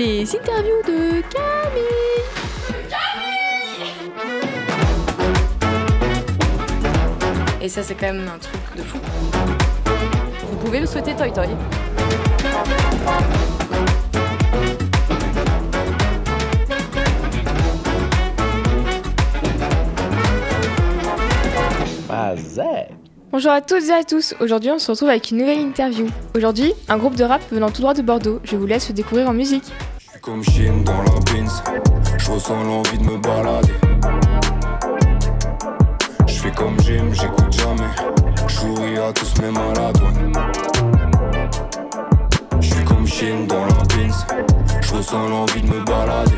les interviews de Camille. Et ça, c'est quand même un truc de fou. Vous pouvez me souhaiter Toy Toy. Bonjour à toutes et à tous. Aujourd'hui, on se retrouve avec une nouvelle interview. Aujourd'hui, un groupe de rap venant tout droit de Bordeaux. Je vous laisse le découvrir en musique. Je suis comme Chine dans la pince, je ressens l'envie de me balader. Je fais comme Jim, j'écoute jamais, je souris à tous mes malades. ouais. Je suis comme Chine dans la pince, je ressens l'envie de me balader.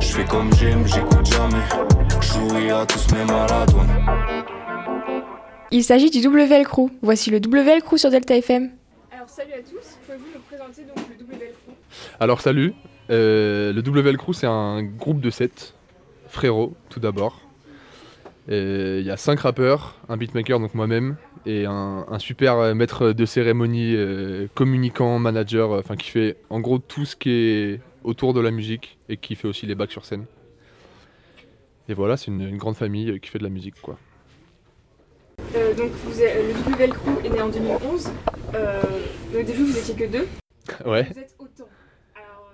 Je fais comme Jim, j'écoute jamais, je souris à tous mes malades. ouais. Il s'agit du WL Crew. Voici le WL Crew sur Delta FM. Alors, salut à tous. Pouvez-vous nous présenter donc le Alors salut, Euh, le WL Crew c'est un groupe de 7 frérots tout d'abord. Et Il y a 5 rappeurs, un beatmaker donc moi-même et un, super euh, maître de cérémonie, euh, communicant, manager, euh, enfin qui fait en gros tout ce qui est autour de la musique et qui fait aussi les bacs sur scène. Et voilà, c'est une, grande famille euh, qui fait de la musique quoi. Euh, Donc, le WL Crew est né en 2011. Euh, au début, vous étiez que deux. Ouais, Vous êtes autant. Alors,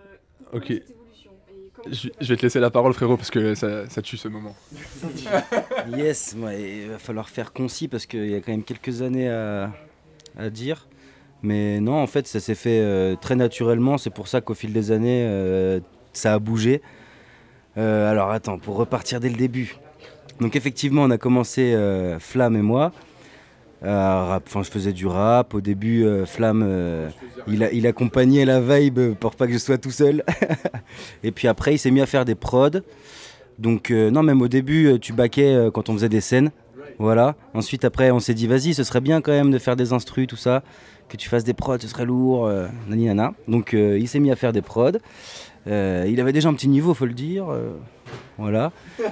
euh, Ok. cette évolution Et comment je, vais te laisser la parole frérot parce que ça, ça tue ce moment. Yes, ouais, il va falloir faire concis parce qu'il y a quand même quelques années à, à dire. Mais non, en fait, ça s'est fait euh, très naturellement. C'est pour ça qu'au fil des années, euh, ça a bougé. Euh, alors attends, pour repartir dès le début. Donc effectivement, on a commencé euh, Flamme et moi. À rap- Enfin, je faisais du rap. Au début, euh, Flamme, euh, il, accompagnait la vibe pour pas que je sois tout seul. et puis après, il s'est mis à faire des prods. Donc euh, non, même au début, euh, tu baquais euh, quand on faisait des scènes. Voilà. Ensuite, après, on s'est dit, vas-y, ce serait bien quand même de faire des instrus, tout ça. Que tu fasses des prods, ce serait lourd. euh, nani nana. Donc euh, il s'est mis à faire des prods. Euh, il avait déjà un petit niveau, faut le dire. Voilà.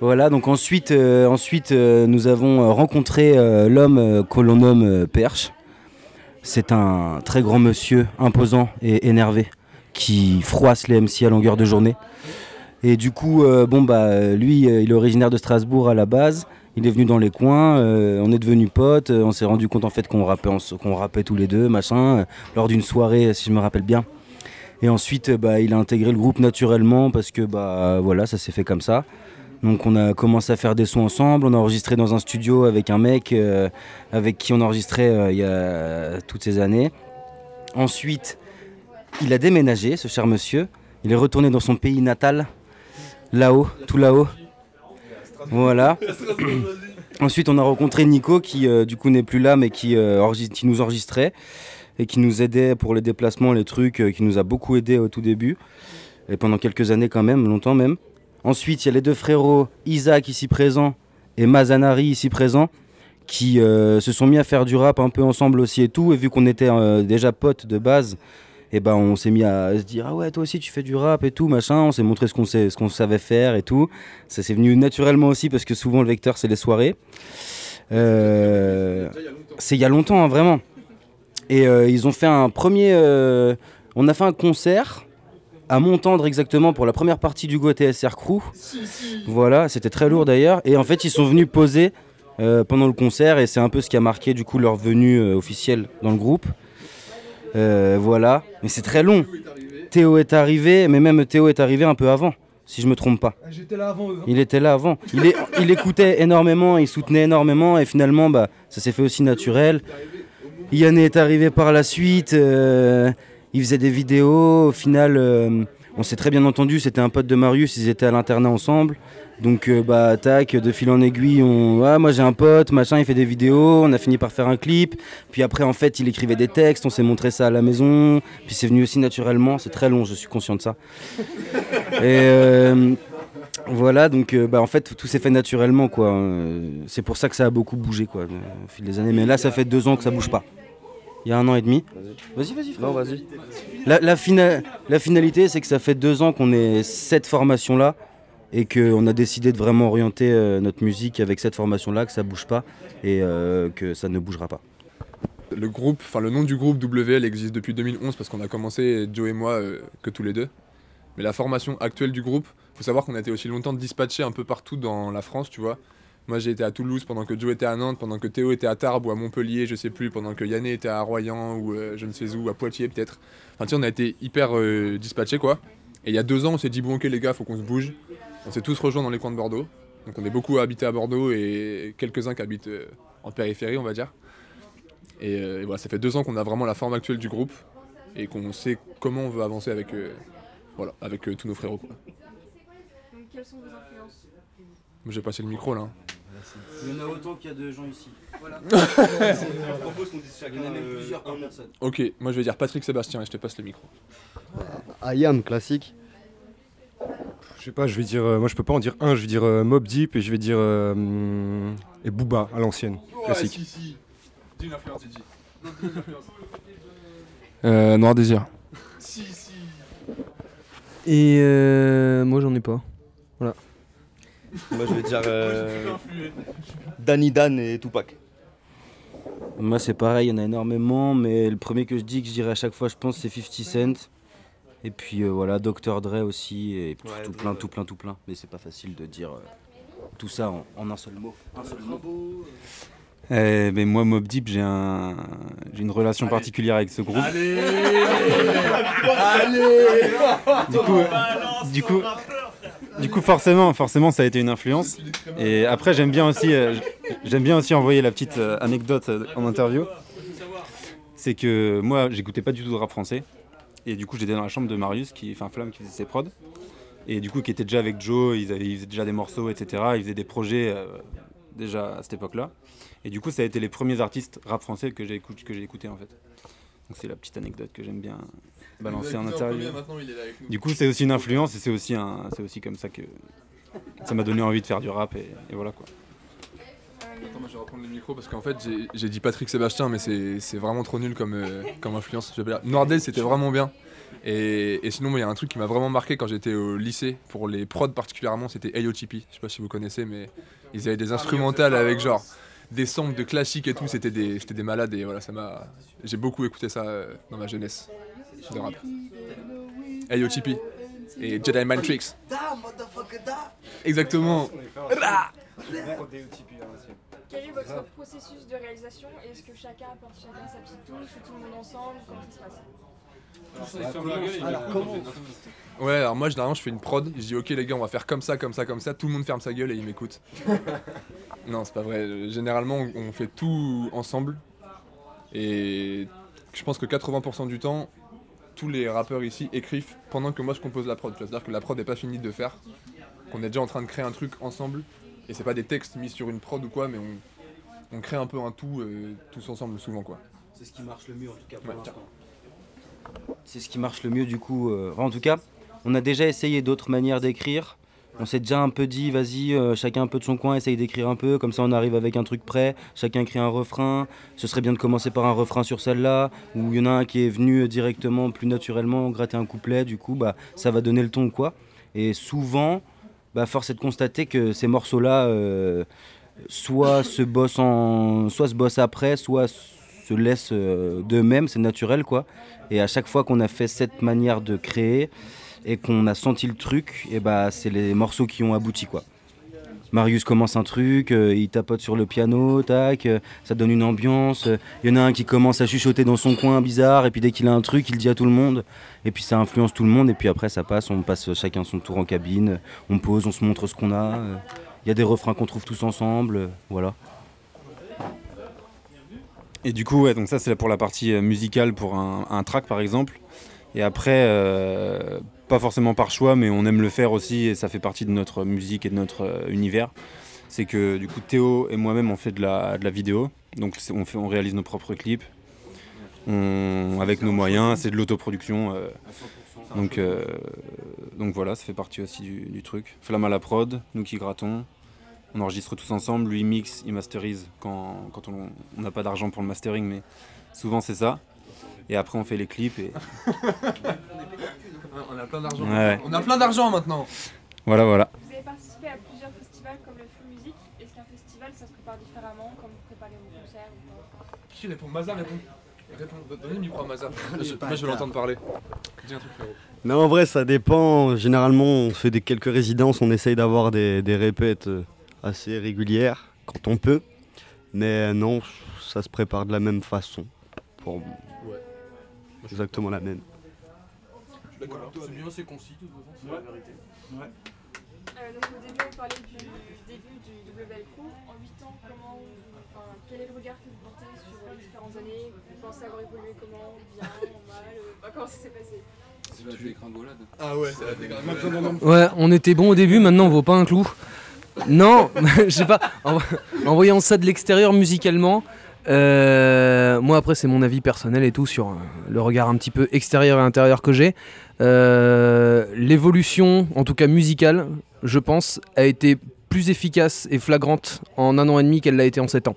voilà, donc ensuite, euh, euh, nous avons euh, rencontré l'homme que l'on nomme Perche. C'est un très grand monsieur, imposant et énervé, qui froisse les MC à longueur de journée. Et du coup, bon bah lui, il est originaire de Strasbourg à la base. Il est venu dans les coins, on est devenus potes, on s'est rendu compte en fait qu'on rappait, qu'on tous les deux, machin, lors d'une soirée, si je me rappelle bien. Et ensuite, euh, bah, il a intégré le groupe naturellement parce que bah voilà, ça s'est fait comme ça. Donc on a commencé à faire des sons ensemble, on a enregistré dans un studio avec un mec euh, avec qui on enregistrait euh, il y a toutes ces années. Ensuite, il a déménagé, ce cher monsieur. Il est retourné dans son pays natal, là-haut, tout là-haut. Voilà. Ensuite, on a rencontré Nico qui, du coup, n'est plus là, mais qui nous enregistrait et qui nous aidait pour les déplacements, les trucs, euh, qui nous a beaucoup aidé au tout début. Et pendant quelques années, quand même, longtemps même. Ensuite, il y a les deux frérots, Isaac ici présent et Mazanari ici présent, qui euh, se sont mis à faire du rap un peu ensemble aussi et tout. Et vu qu'on était euh, déjà potes de base, et ben on s'est mis à se dire ah ouais toi aussi tu fais du rap et tout machin. On s'est montré ce qu'on ce qu'on savait faire et tout. Ça s'est venu naturellement aussi parce que souvent le vecteur c'est les soirées. C'est il y a longtemps hein, vraiment. Et euh, ils ont fait un premier. euh, on a fait un concert à Montendre exactement pour la première partie du Go TSR Crew. Voilà, c'était très lourd d'ailleurs. Et en fait, ils sont venus poser euh, pendant le concert et c'est un peu ce qui a marqué du coup leur venue euh, officielle dans le groupe. Euh, voilà, mais c'est très long. Théo est arrivé, mais même Théo est arrivé un peu avant, si je me trompe pas. J'étais là avant eux. Il était là avant. Il, est- il écoutait énormément, il soutenait énormément, et finalement, bah, ça s'est fait aussi naturel. Yann est arrivé par la suite, euh, il faisait des vidéos. Au final, euh, on s'est très bien entendu, c'était un pote de Marius, ils étaient à l'internat ensemble. Donc, euh, bah, tac, de fil en aiguille, on. Ouais, moi j'ai un pote, machin, il fait des vidéos, on a fini par faire un clip. Puis après, en fait, il écrivait des textes, on s'est montré ça à la maison. Puis c'est venu aussi naturellement, c'est très long, je suis conscient de ça. Et. Euh, voilà, donc euh, bah, en fait tout s'est fait naturellement quoi. Euh, c'est pour ça que ça a beaucoup bougé quoi, au fil des années. Mais là ça fait deux ans que ça bouge pas. Il y a un an et demi. Vas-y, vas-y. frère. Non, vas-y. La, la fina- la finalité c'est que ça fait deux ans qu'on est cette formation là et qu'on a décidé de vraiment orienter euh, notre musique avec cette formation là, que ça bouge pas et euh, que ça ne bougera pas. le groupe, enfin le nom du groupe WL existe depuis 2011 parce qu'on a commencé, Joe et moi, euh, que tous les deux. Mais la formation actuelle du groupe, faut savoir qu'on a été aussi longtemps dispatchés un peu partout dans la France, tu vois. Moi j'ai été à Toulouse pendant que Joe était à Nantes, pendant que Théo était à Tarbes ou à Montpellier, je sais plus, pendant que Yanné était à Royan ou euh, je ne sais où, à Poitiers peut-être. Enfin tu sais, on a été hyper euh, dispatchés quoi. Et il y a deux ans on s'est dit bon ok les gars, faut qu'on se bouge. On s'est tous rejoints dans les coins de Bordeaux. Donc on est beaucoup habité à Bordeaux et quelques-uns qui habitent en périphérie on va dire. Et, voilà, ça fait deux ans qu'on a vraiment la forme actuelle du groupe et qu'on sait comment on veut avancer avec, voilà, avec tous nos frérots. Quoi. Quelles sont vos influences J'ai passé le micro là. Il y en a autant qu'il y a de gens ici. Voilà. je propose qu'on dise chacun. Il y en a même plusieurs par personne. Ok, moi je vais dire Patrick Sébastien et je te passe le micro. Ayam, classique. Je sais pas, je vais dire. moi je peux pas en dire un, je vais dire Mob Deep et je vais dire. et Booba à l'ancienne. Classique. si, si. Dis une influence. Non, dis une influence. Euh, Noir Désir. si, si. Et euh, moi j'en ai pas. Voilà. Moi je vais dire euh, Danny Dan et Tupac. Moi c'est pareil, il y en a énormément, mais le premier que je dis, que je dirais à chaque fois, je pense, c'est 50 Cent. Et puis euh, voilà, Dr. Dre aussi, et tout, Ouais, tout Dre, plein, tout plein, tout plein. Mais c'est pas facile de dire euh, tout ça en, en un seul mot. Un seul mot. Eh ben moi Mob Deep j'ai un j'ai une relation particulière avec ce groupe. Allez Du coup, du coup, du coup forcément forcément ça a été une influence. Et après j'aime bien aussi euh, j'aime bien aussi envoyer la petite euh, anecdote euh, en interview. C'est que moi j'écoutais pas du tout de rap français. Et du coup j'étais dans la chambre de Marius qui enfin Flamme qui faisait ses prods. Et du coup qui était déjà avec Joe ils, avaient, ils faisaient déjà des morceaux etc ils faisaient des projets déjà à cette époque là et du coup ça a été les premiers artistes rap français que j'ai écouté écouté en fait. Donc c'est la petite anecdote que j'aime bien balancer en interview du coup c'est aussi une influence et c'est aussi un c'est aussi comme ça que ça m'a donné envie de faire du rap et, et voilà quoi Attends, moi je vais reprendre le micro parce qu'en fait j'ai- j'ai dit Patrick Sébastien, mais c'est c'est vraiment trop nul comme, euh, comme influence. Noirdet c'était vraiment bien. Et, et sinon, il y a un truc qui m'a vraiment marqué quand j'étais au lycée, pour les prods particulièrement, c'était AOTP. Je sais pas si vous connaissez, mais ils avaient des instrumentales avec genre des samples de classiques et tout. C'était des, c'était des malades et voilà, ça m'a. J'ai beaucoup écouté ça euh, dans ma jeunesse de rap. AOTP et Jedi Mind Tricks. Exactement. Quel est votre processus de réalisation et est-ce que chacun apporte chacun sa petite touche ou tout le monde ensemble? Comment ça se passe? Alors comment Ouais, alors moi généralement je fais une prod, je dis ok les gars on va faire comme ça, comme ça, comme ça, tout le monde ferme sa gueule et il m'écoute. non c'est pas vrai, généralement on fait tout ensemble. Et je pense que 80% du temps tous les rappeurs ici écrivent pendant que moi je compose la prod, c'est-à-dire que la prod n'est pas finie de faire, qu'on est déjà en train de créer un truc ensemble et c'est pas des textes mis sur une prod ou quoi mais on, on crée un peu un tout euh, tous ensemble souvent quoi. C'est ce qui marche le mieux en tout cas pour Ouais, l'instant. C'est ce qui marche le mieux du coup. euh, enfin, en tout cas, on a déjà essayé d'autres manières d'écrire. On s'est déjà un peu dit, vas-y, euh, chacun un peu de son coin, essaye d'écrire un peu, comme ça on arrive avec un truc prêt, chacun écrit un refrain. Ce serait bien de commencer par un refrain sur celle-là, où il y en a un qui est venu euh, directement, plus naturellement, gratter un couplet, du coup, bah, ça va donner le ton, quoi. Et souvent, bah, force est de constater que ces morceaux-là, euh, soit se bossent en, soit se bossent après, soit se laissent d'eux-mêmes, c'est naturel quoi. Et à chaque fois qu'on a fait cette manière de créer et qu'on a senti le truc, et bah c'est les morceaux qui ont abouti quoi. Marius commence un truc, euh, il tapote sur le piano, tac, euh, ça donne une ambiance. euh, Il y en a un qui commence à chuchoter dans son coin bizarre, et puis dès qu'il a un truc, il dit à tout le monde. Et puis ça influence tout le monde, et puis après ça passe, on passe chacun son tour en cabine, on pose, on se montre ce qu'on a. euh, Il y a des refrains qu'on trouve tous ensemble, euh, voilà. Et du coup, ouais, donc ça c'est pour la partie euh, musicale pour un, track par exemple. Et après, euh, pas forcément par choix, mais on aime le faire aussi et ça fait partie de notre musique et de notre euh, univers. C'est que du coup Théo et moi-même on fait de la, vidéo, donc on, réalise nos propres clips. Avec nos moyens, c'est de l'autoproduction. euh, donc, euh, donc voilà, ça fait partie aussi du, truc. Flamme à la prod, nous qui grattons. On enregistre tous ensemble, lui mixe, il masterise quand, quand on n'a pas d'argent pour le mastering, mais souvent c'est ça. Et après on fait les clips et On a plein d'argent. Ouais. On a plein d'argent maintenant. voilà voilà. Vous avez participé à plusieurs festivals comme le Free Music. Est-ce qu'un festival ça se prépare différemment comme vous préparer vos concerts Qui répond Maza répond. Réponds, donnez le micro à Maza. Moi je veux l'entendre parler. Dis un truc frérot. Non, en vrai, ça dépend. Généralement, on fait des quelques résidences, on essaye d'avoir des, des répètes euh, assez régulières quand on peut. Mais non, ça se prépare de la même façon. Pour Ouais. exactement la même. D'accord, c'est bien, c'est concis, de toute façon, c'est la vérité. Ouais. Euh, donc au début, on parlait du début du WL Crew. En 8 ans, comment, enfin, quel est le regard que vous portez sur les différentes années? Vous pensez avoir évolué comment? Bien, mal? Euh, bah, Comment ça s'est passé? C'est la dégringolade. Ah ouais, c'est la dégringolade. Ouais, on était bon au début, maintenant on vaut pas un clou. Non, je sais pas. En, en voyant ça de l'extérieur musicalement, euh, moi après c'est mon avis personnel et tout sur euh, le regard un petit peu extérieur et intérieur que j'ai. Euh, L'évolution, en tout cas musicale, je pense, a été plus efficace et flagrante en un an et demi qu'elle l'a été en sept ans.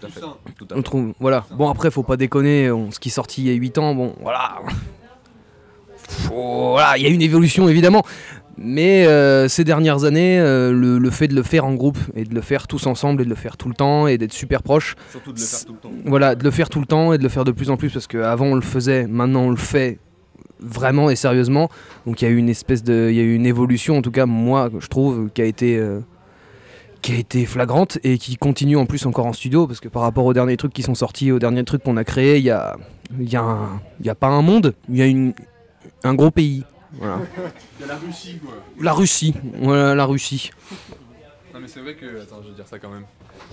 Tout à fait. Tout à On fait. trouve, voilà. Bon après faut pas déconner, on- ce qui est sorti il y a 8 ans, bon voilà. Faut- voilà, il y a une évolution évidemment. Mais euh, ces dernières années, euh, le, le fait de le faire en groupe et de le faire tous ensemble et de le faire tout le temps et d'être super proche. Surtout de le faire tout le temps. Voilà, de le faire tout le temps et de le faire de plus en plus parce qu'avant on le faisait, maintenant on le fait vraiment et sérieusement. Donc il y a eu une espèce de, il y a eu une évolution en tout cas moi je trouve qui a été euh, qui a été flagrante et qui continue en plus encore en studio parce que par rapport aux derniers trucs qui sont sortis, aux derniers trucs qu'on a créés, il y a, il y, a un- il y a pas un monde, il y a une, un gros pays. Voilà. Il y a la Russie quoi. La Russie, voilà la Russie. Non mais c'est vrai que. Attends, je vais dire ça quand même.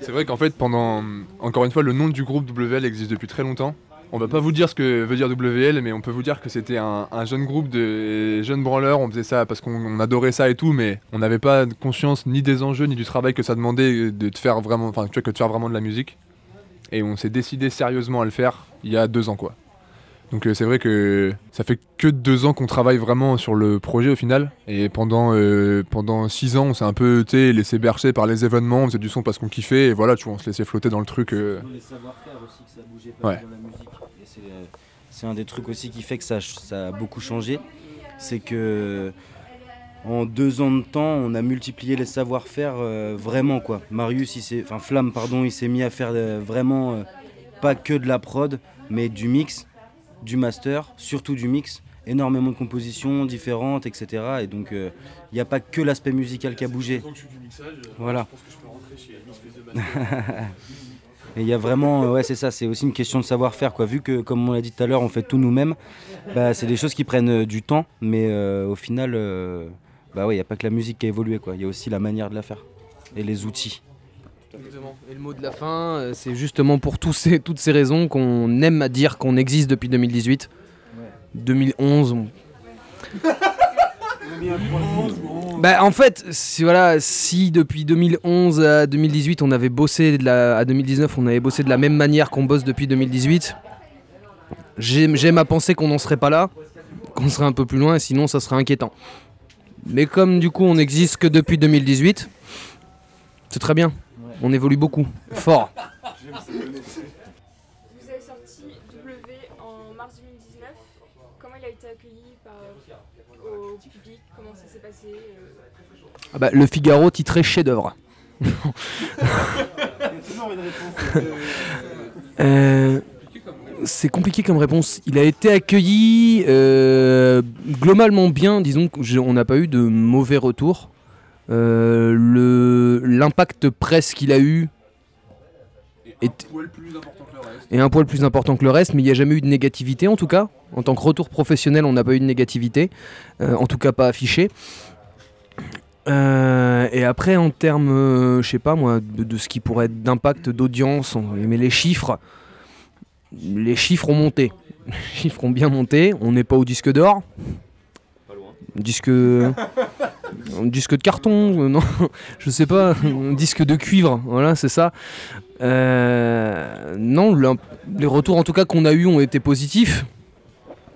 C'est vrai qu'en fait, pendant. Encore une fois, le nom du groupe WL existe depuis très longtemps. On va pas vous dire ce que veut dire WL, mais on peut vous dire que c'était un, un jeune groupe de jeunes branleurs. On faisait ça parce qu'on on adorait ça et tout, mais on n'avait pas conscience ni des enjeux ni du travail que ça demandait de te faire vraiment, enfin, tu vois, que de faire vraiment de la musique. Et on s'est décidé sérieusement à le faire il y a deux ans, quoi. Donc euh, c'est vrai que ça fait que deux ans qu'on travaille vraiment sur le projet au final. Et pendant, euh, pendant six ans, on s'est un peu laissé bercer par les événements, on faisait du son parce qu'on kiffait, et voilà, tu vois, on se laissait flotter dans le truc. euh. Les savoir-faire aussi que ça bougeait pas Ouais. mal dans la musique. Et c'est, un des trucs aussi qui fait que ça, ça a beaucoup changé. C'est que en deux ans de temps, on a multiplié les savoir-faire euh, vraiment quoi. Marius, il s'est, enfin Flamme, pardon, il s'est mis à faire vraiment pas que de la prod, mais du mix, du master, surtout du mix. Énormément de compositions différentes, etc. Et donc, il n'y a pas que l'aspect musical qui a bougé. Voilà. Et il y a vraiment, euh, ouais, c'est ça, c'est aussi une question de savoir-faire, quoi. Vu que, comme on l'a dit tout à l'heure, on fait tout nous-mêmes, bah, c'est des choses qui prennent euh, du temps, mais euh, au final, euh, bah ouais, il n'y a pas que la musique qui a évolué, quoi. Il y a aussi la manière de la faire et les outils. Exactement. Et le mot de la fin, euh, c'est justement pour tous ces, toutes ces raisons qu'on aime à dire qu'on existe depuis 2018. 2011. on- Bah, en fait, si, voilà, si depuis 2011 à 2018 on avait bossé de la, à 2019 on avait bossé de la même manière qu'on bosse depuis 2018, j'aime j'aime à penser qu'on n'en serait pas là, qu'on serait un peu plus loin et sinon ça serait inquiétant. Mais comme du coup on n'existe que depuis 2018, c'est très bien. On évolue beaucoup, fort. Vous avez sorti W en mars 2019. Comment il a été accueilli par, au public? Comment ça s'est passé euh, Ah bah, le Figaro titré chef-d'œuvre. Euh, c'est compliqué comme réponse. Il a été accueilli euh, globalement bien, disons qu'on n'a pas eu de mauvais retours. Euh, le- L'impact presse qu'il a eu est, un poil plus important que le reste, mais il n'y a jamais eu de négativité en tout cas. En tant que retour professionnel, on n'a pas eu de négativité, euh, en tout cas pas affiché. Euh, et après, en termes, euh, je sais pas moi, de, de ce qui pourrait être d'impact d'audience, mais les chiffres, les chiffres ont monté. Les chiffres ont bien monté. On n'est pas au disque d'or. Disque. un disque de carton, euh, non, je sais pas, disque de cuivre, voilà, c'est ça. Euh, non, les retours en tout cas qu'on a eu ont été positifs.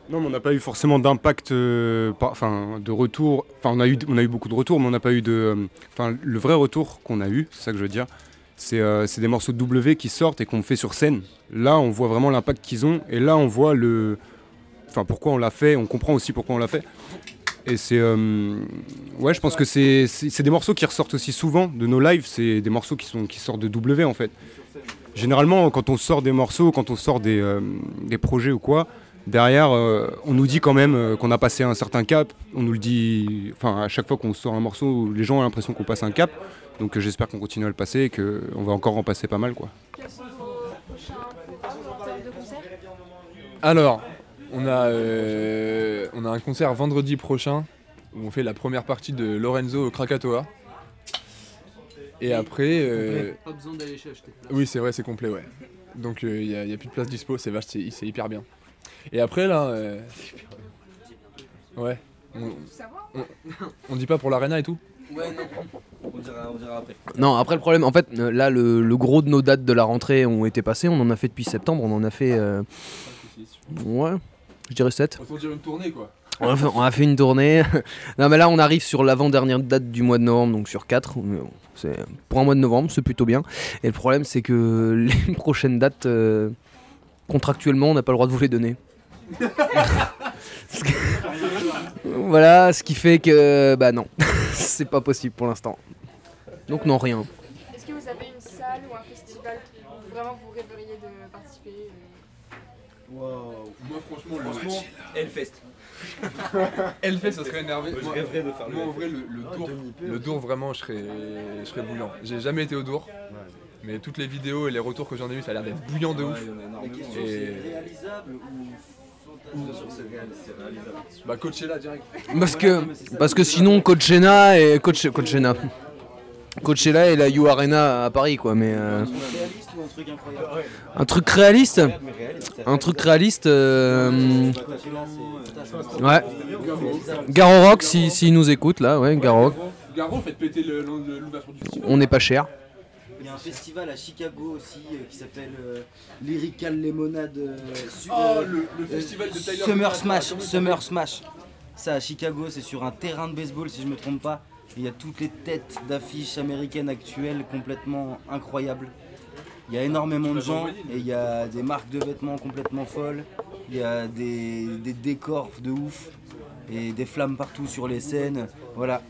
Non, mais on n'a pas eu forcément d'impact, euh, enfin, de retour. Enfin, on a eu, on a eu beaucoup de retours, mais on n'a pas eu de. euh, Enfin, le vrai retour qu'on a eu, c'est ça que je veux dire, c'est euh, c'est des morceaux de W qui sortent et qu'on fait sur scène. Là, on voit vraiment l'impact qu'ils ont, et là, on voit le. Enfin, pourquoi on l'a fait. On comprend aussi pourquoi on l'a fait. Et c'est. euh, ouais, je pense que c'est des morceaux qui ressortent aussi souvent de nos lives. C'est des morceaux qui, sont, qui sortent de W en fait. Généralement, quand on sort des morceaux, quand on sort des, euh, des projets ou quoi, derrière, euh, on nous dit quand même euh, qu'on a passé un certain cap. On nous le dit. Enfin, à chaque fois qu'on sort un morceau, les gens ont l'impression qu'on passe un cap. Donc euh, j'espère qu'on continue à le passer et qu'on va encore en passer pas mal quoi. Quels sont vos prochains programmes en termes de concerts? Alors, on a, euh, on a un concert vendredi prochain où on fait la première partie de Lorenzo au Krakatoa. Et après. euh, Pas besoin d'aller acheter. Oui, c'est vrai, c'est complet, ouais. Donc il n'y a, y a plus de place dispo, c'est vache, c'est c'est hyper bien. Et après, là. euh, Ouais. On, on, on dit pas pour l'arena et tout Ouais, non. On dira, on dira après. Non, après le problème, en fait, euh, là, le, le gros de nos dates de la rentrée ont été passées. On en a fait depuis septembre. On en a fait. euh, Ouais, je dirais 7. Faut dire une tournée quoi. On a fait, on a fait une tournée. non, mais là, on arrive sur l'avant-dernière date du mois de novembre, donc sur 4. Mais bon, c'est- pour un mois de novembre, c'est plutôt bien. Et le problème, c'est que les prochaines dates, euh, contractuellement, on n'a pas le droit de vous les donner. Voilà, ce qui fait que, bah non, c'est pas possible pour l'instant. Donc, non, rien. Est-ce que vous avez une salle ou un festival où vraiment vous rêveriez de participer euh Moi franchement, le Franchement, Hellfest. Hellfest, ça serait énervé. Moi, je Moi, rêverais de faire le moi, en vrai, le, le Dour, demi-peu. le Dour, vraiment, je serais, je serais bouillant. J'ai jamais été au Dour, mais toutes les vidéos et les retours que j'en ai eu, ça a l'air d'être bouillant de ouf. La question, Et- c'est réalisable ou Bah, Coachella direct. Parce que, parce que sinon, Coachella et Coach, Coachella. Coachella et la U Arena à Paris, quoi. Mais euh, Réaliste ou un truc incroyable un truc réaliste, un truc réaliste. euh, ouais. Garo Rock, si, s'il nous écoute là, ouais, Garo Rock. Garo, faites péter l'ouverture du festival. On n'est pas cher. Il y a un festival à Chicago aussi euh, qui s'appelle euh, Lyrical Lemonade euh, Oh, le- le festival de Tyler Summer Smash, Summer Smash. Ça à Chicago, c'est sur un terrain de baseball si je me trompe pas. Il y a toutes les têtes d'affiches américaines actuelles complètement incroyables. Il y a énormément de gens et il y a des marques de vêtements complètement folles. Il y a des, des décors de ouf et des flammes partout sur les scènes. Voilà,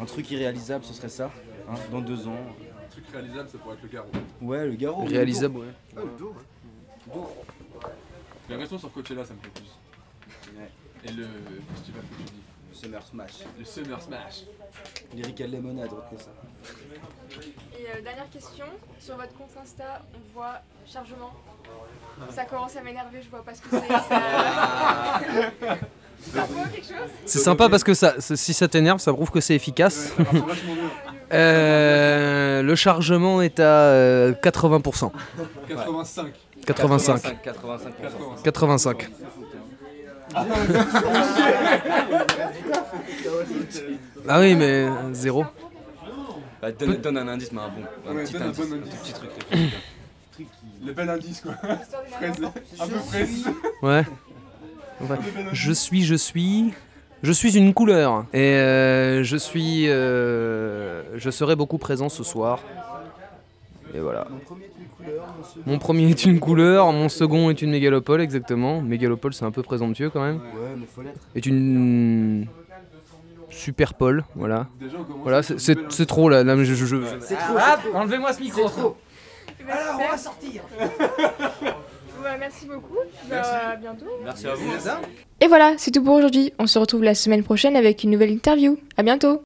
un truc irréalisable, ce serait ça, hein, dans deux ans. Un truc réalisable, ça pourrait être le Garo. Ouais, le Garo. le Réalisable, ouais. Ah, le Dour. Dour. Mais restons sur Coachella, ça me plaît plus. Ouais. Et le festival que tu dis Summer Smash. Le Summer Smash. Lyrical Lemonade, retenez ça. Et euh, dernière question, sur votre compte Insta, on voit chargement. Ça commence à m'énerver, je vois pas ce que c'est. Ça... ça vaut quelque chose? C'est sympa parce que ça, si ça t'énerve, ça prouve que c'est efficace. Euh, le chargement est à euh, 80%. 85. 85. 85. 85. Ah oui, mais zéro. Bah, donne, donne un indice, mais un bon. Un Ouais, petit donne un indice. bon un indice. tout petit truc. Le bel indice quoi. Fraise. Un peu fraise. Ouais. Ouais. Je suis, je suis. Je suis une couleur. Et euh, je suis. euh, je serai beaucoup présent ce soir. Et voilà. Mon premier mon premier est une couleur, mon second est une mégalopole, exactement. Mégalopole, c'est un peu présomptueux quand même. Ouais, mais faut l'être. Est une. Super pole, voilà. Déjà, on commence Voilà, c'est c'est trop là. là, mais je, je- je- C'est trop. Ah, c'est trop. enlevez-moi ce micro. C'est trop. Alors, on va sortir. merci beaucoup. Bah, à bientôt. Merci à vous. Et voilà, c'est tout pour aujourd'hui. On se retrouve la semaine prochaine avec une nouvelle interview. À bientôt.